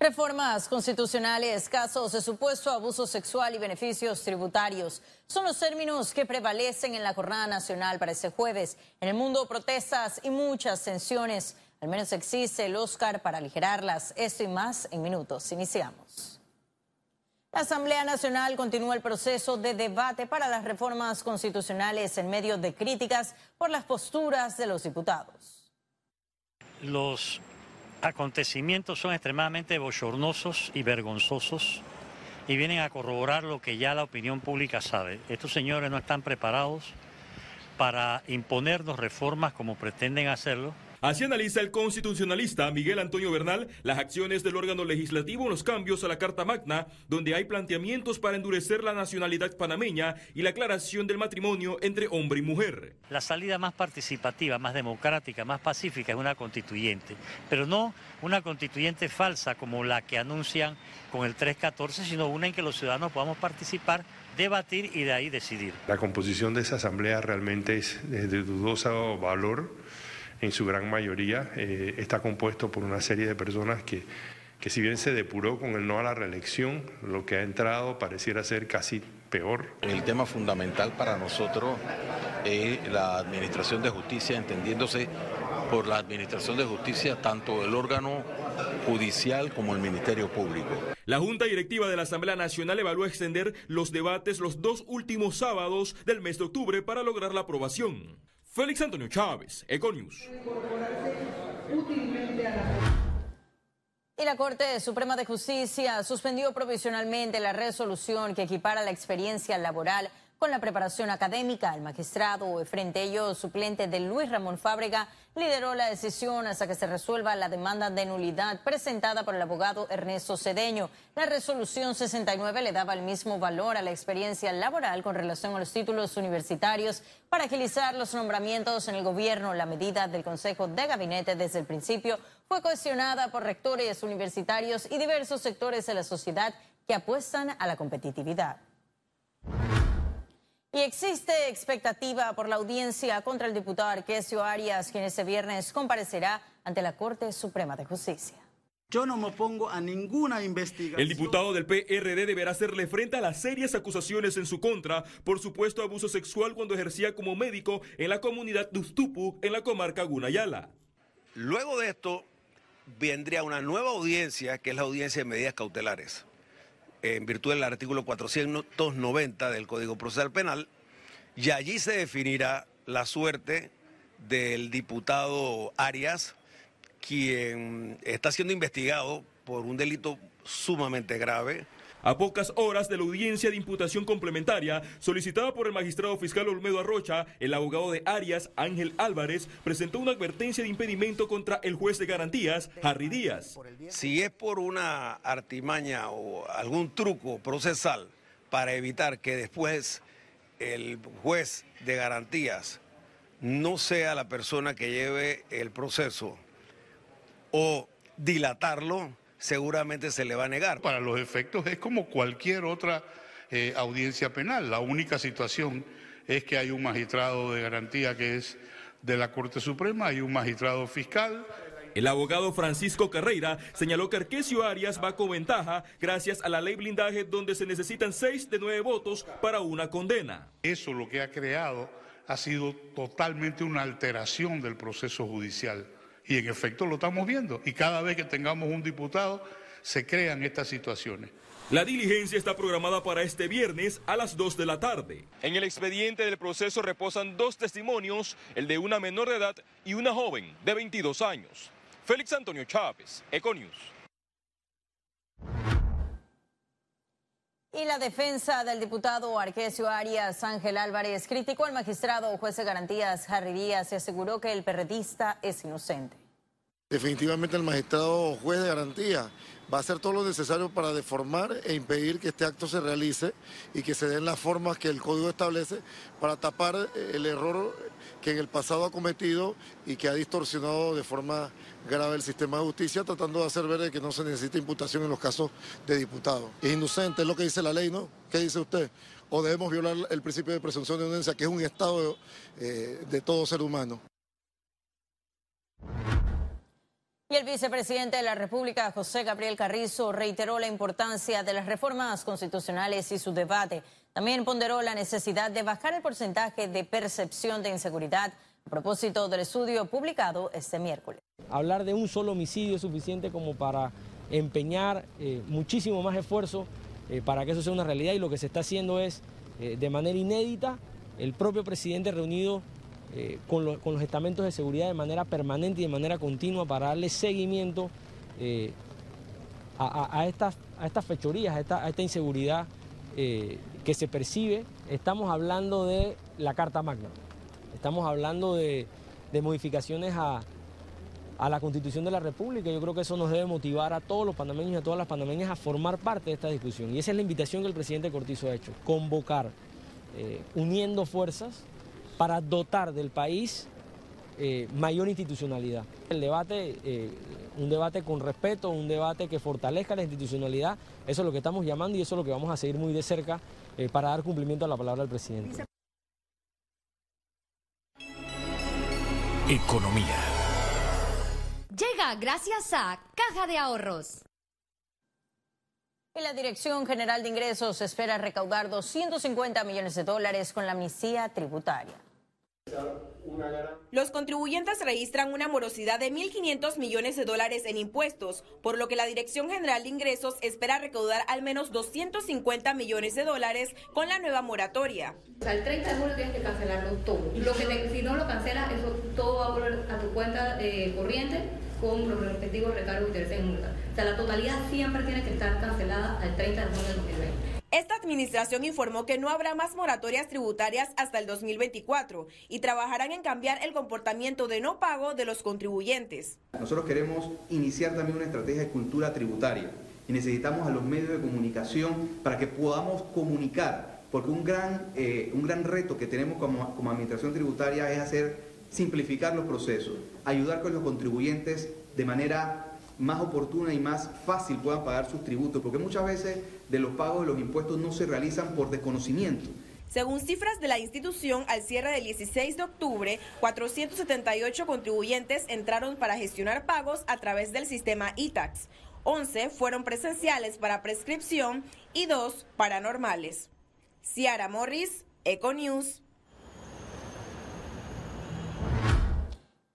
Reformas constitucionales, casos de supuesto abuso sexual y beneficios tributarios son los términos que prevalecen en la jornada nacional para este jueves. En el mundo, protestas y muchas tensiones. Al menos existe el Oscar para aligerarlas. Esto y más en minutos. Iniciamos. La Asamblea Nacional continúa el proceso de debate para las reformas constitucionales en medio de críticas por las posturas de los diputados. Los acontecimientos son extremadamente bochornosos y vergonzosos y vienen a corroborar lo que ya la opinión pública sabe. Estos señores no están preparados para imponernos reformas como pretenden hacerlo Así analiza el constitucionalista Miguel Antonio Bernal las acciones del órgano legislativo en los cambios a la Carta Magna, donde hay planteamientos para endurecer la nacionalidad panameña y la aclaración del matrimonio entre hombre y mujer. La salida más participativa, más democrática, más pacífica es una constituyente, pero no una constituyente falsa como la que anuncian con el 314, sino una en que los ciudadanos podamos participar debatir y de ahí decidir. La composición de esa asamblea realmente es de dudoso valor en su gran mayoría eh, está compuesto por una serie de personas que, que si bien se depuró con el no a la reelección, lo que ha entrado pareciera ser casi peor. El tema fundamental para nosotros es la administración de justicia, entendiéndose por la administración de justicia tanto el órgano judicial como el Ministerio Público. La Junta Directiva de la Asamblea Nacional evaluó extender los debates los dos últimos sábados del mes de octubre para lograr la aprobación. Félix Antonio Chávez, Econius. Y la Corte Suprema de Justicia suspendió provisionalmente la resolución que equipara la experiencia laboral con la preparación académica. El magistrado, frente a ello suplente de Luis Ramón Fábrega, lideró la decisión hasta que se resuelva la demanda de nulidad presentada por el abogado Ernesto Cedeño. La resolución 69 le daba el mismo valor a la experiencia laboral con relación a los títulos universitarios para agilizar los nombramientos en el gobierno. La medida del Consejo de Gabinete desde el principio fue cuestionada por rectores universitarios y diversos sectores de la sociedad que apuestan a la competitividad. Y existe expectativa por la audiencia contra el diputado Arquesio Arias, quien este viernes comparecerá ante la Corte Suprema de Justicia. Yo no me opongo a ninguna investigación. El diputado del PRD deberá hacerle frente a las serias acusaciones en su contra por supuesto abuso sexual cuando ejercía como médico en la comunidad de Ustupu, en la comarca Gunayala. Luego de esto, vendría una nueva audiencia, que es la audiencia de medidas cautelares en virtud del artículo 490 del Código Procesal Penal, y allí se definirá la suerte del diputado Arias, quien está siendo investigado por un delito sumamente grave a pocas horas de la audiencia de imputación complementaria solicitada por el magistrado fiscal Olmedo Arrocha, el abogado de Arias, Ángel Álvarez, presentó una advertencia de impedimento contra el juez de garantías, Harry Díaz. Si es por una artimaña o algún truco procesal para evitar que después el juez de garantías no sea la persona que lleve el proceso o dilatarlo, seguramente se le va a negar. Para los efectos es como cualquier otra eh, audiencia penal. La única situación es que hay un magistrado de garantía que es de la Corte Suprema, hay un magistrado fiscal. El abogado Francisco Carreira señaló que Arquesio Arias va con ventaja gracias a la ley blindaje donde se necesitan seis de nueve votos para una condena. Eso lo que ha creado ha sido totalmente una alteración del proceso judicial. Y en efecto lo estamos viendo. Y cada vez que tengamos un diputado, se crean estas situaciones. La diligencia está programada para este viernes a las 2 de la tarde. En el expediente del proceso reposan dos testimonios, el de una menor de edad y una joven de 22 años. Félix Antonio Chávez, Econius. Y la defensa del diputado Arquesio Arias Ángel Álvarez criticó al magistrado juez de garantías Harry Díaz y aseguró que el perredista es inocente. Definitivamente el magistrado juez de garantía va a hacer todo lo necesario para deformar e impedir que este acto se realice y que se den las formas que el código establece para tapar eh, el error que en el pasado ha cometido y que ha distorsionado de forma grave el sistema de justicia, tratando de hacer ver que no se necesita imputación en los casos de diputados. Es inocente, es lo que dice la ley, ¿no? ¿Qué dice usted? O debemos violar el principio de presunción de inocencia, que es un estado eh, de todo ser humano. Y el vicepresidente de la República, José Gabriel Carrizo, reiteró la importancia de las reformas constitucionales y su debate. También ponderó la necesidad de bajar el porcentaje de percepción de inseguridad a propósito del estudio publicado este miércoles. Hablar de un solo homicidio es suficiente como para empeñar eh, muchísimo más esfuerzo eh, para que eso sea una realidad y lo que se está haciendo es, eh, de manera inédita, el propio presidente reunido eh, con, los estamentos de seguridad de manera permanente y de manera continua para darle seguimiento eh, a, estas, fechorías, a esta, inseguridad eh, que se percibe. Estamos hablando de la Carta Magna, estamos hablando de, modificaciones a la Constitución de la República. Yo creo que eso nos debe motivar a todos los panameños y a todas las panameñas a formar parte de esta discusión. Y esa es la invitación que el presidente Cortizo ha hecho, convocar, uniendo fuerzas, para dotar del país eh, mayor institucionalidad. El debate, eh, un debate con respeto, un debate que fortalezca la institucionalidad, eso es lo que estamos llamando y eso es lo que vamos a seguir muy de cerca eh, para dar cumplimiento a la palabra del presidente. Economía. Llega gracias a Caja de Ahorros. Y la Dirección General de Ingresos espera recaudar 250 millones de dólares con la amnistía tributaria. Los contribuyentes registran una morosidad de 1.500 millones de dólares en impuestos, por lo que la Dirección General de Ingresos espera recaudar al menos 250 millones de dólares con la nueva moratoria. Al 30 de julio tienes que cancelarlo todo. Lo que si no lo cancelas, eso todo va a volver a tu cuenta eh, corriente con los respectivos recargos y intereses en multa. O sea, la totalidad siempre tiene que estar cancelada al 30 de julio de 2020. Esta administración informó que no habrá más moratorias tributarias hasta el 2024 y trabajarán en cambiar el comportamiento de no pago de los contribuyentes. Nosotros queremos iniciar también una estrategia de cultura tributaria y necesitamos a los medios de comunicación para que podamos comunicar, porque un gran, eh, un gran reto que tenemos como, como administración tributaria es hacer simplificar los procesos, ayudar con los contribuyentes de manera más oportuna y más fácil puedan pagar sus tributos, porque muchas veces de los pagos de los impuestos no se realizan por desconocimiento. Según cifras de la institución, al cierre del 16 de octubre, 478 contribuyentes entraron para gestionar pagos a través del sistema ITAX. 11 fueron presenciales para prescripción y 2 paranormales. Ciara Morris, Econews.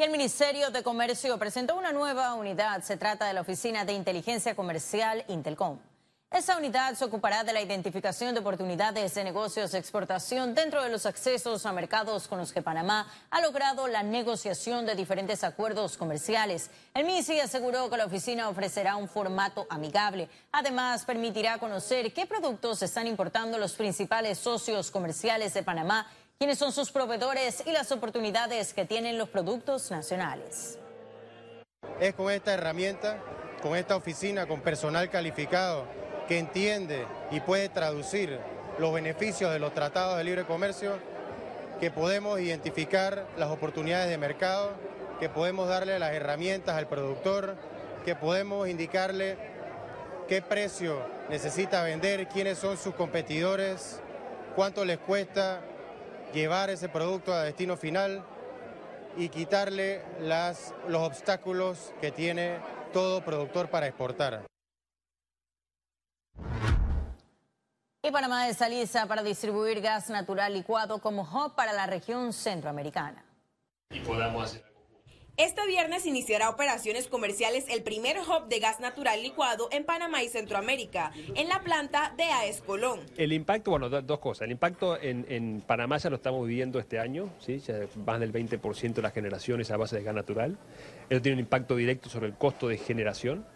Y el Ministerio de Comercio presentó una nueva unidad. Se trata de la Oficina de Inteligencia Comercial Intelcom. Esa unidad se ocupará de la identificación de oportunidades de negocios de exportación dentro de los accesos a mercados con los que Panamá ha logrado la negociación de diferentes acuerdos comerciales. El MISI aseguró que la oficina ofrecerá un formato amigable. Además, permitirá conocer qué productos están importando los principales socios comerciales de Panamá quiénes son sus proveedores y las oportunidades que tienen los productos nacionales. Es con esta herramienta, con esta oficina, con personal calificado que entiende y puede traducir los beneficios de los tratados de libre comercio, que podemos identificar las oportunidades de mercado, que podemos darle las herramientas al productor, que podemos indicarle qué precio necesita vender, quiénes son sus competidores, cuánto les cuesta llevar ese producto a destino final y quitarle las, los obstáculos que tiene todo productor para exportar. Y Panamá está lista para distribuir gas natural licuado como hub para la región centroamericana. Y podamos hacer este viernes iniciará operaciones comerciales el primer hub de gas natural licuado en Panamá y Centroamérica, en la planta de AES Colón. El impacto, bueno, dos cosas. El impacto en, Panamá ya lo estamos viviendo este año, ¿sí? más del 20% de las generaciones a base de gas natural. Eso tiene un impacto directo sobre el costo de generación.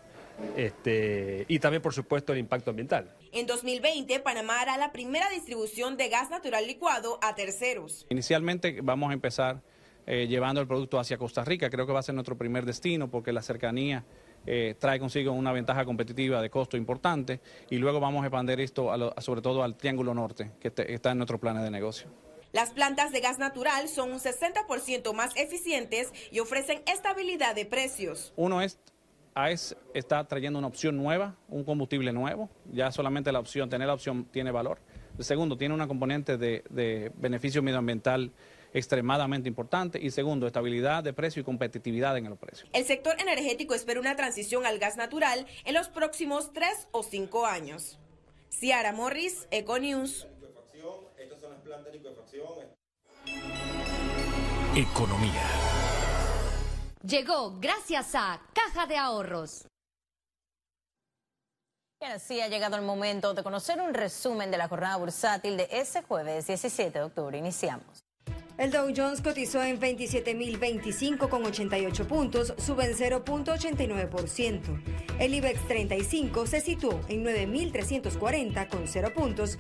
Este, y también, por supuesto, el impacto ambiental. En 2020, Panamá hará la primera distribución de gas natural licuado a terceros. Inicialmente vamos a empezar eh, llevando el producto hacia Costa Rica. Creo que va a ser nuestro primer destino porque la cercanía eh, trae consigo una ventaja competitiva de costo importante y luego vamos a expandir esto sobre todo al Triángulo Norte, que está en nuestro plan de negocio. Las plantas de gas natural son un 60% más eficientes y ofrecen estabilidad de precios. Uno es AES está trayendo una opción nueva, un combustible nuevo. Ya solamente la opción, tener la opción tiene valor. El segundo, tiene una componente de, de beneficio medioambiental extremadamente importante. Y segundo, estabilidad de precio y competitividad en el precio. El sector energético espera una transición al gas natural en los próximos tres o cinco años. Ciara Morris, Econews. Economía. Llegó gracias a Caja de Ahorros. Y así ha llegado el momento de conocer un resumen de la jornada bursátil de ese jueves 17 de octubre. Iniciamos. El Dow Jones cotizó en 27.025 con 88 puntos, sube en 0.89%. El IBEX 35 se situó en 9.340 con 0 puntos,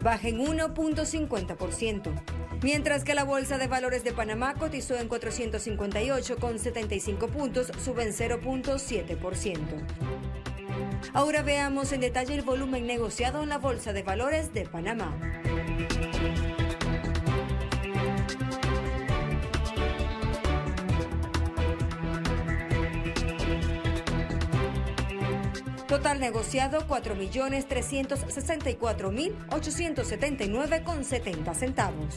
baja en 1.50%. Mientras que la Bolsa de Valores de Panamá cotizó en 458 con 75 puntos, sube en 0.7%. Ahora veamos en detalle el volumen negociado en la Bolsa de Valores de Panamá. Negociado 4.364.879,70 centavos.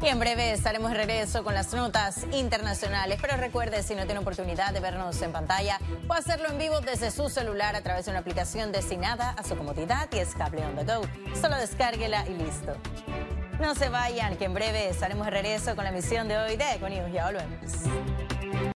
Y en breve estaremos de regreso con las notas internacionales. Pero recuerde, si no tiene oportunidad de vernos en pantalla, puede hacerlo en vivo desde su celular a través de una aplicación destinada a su comodidad y es Cable on the Go. Solo descárguela y listo. No se vayan, que en breve estaremos de regreso con la emisión de hoy de Econius. Ya volvemos.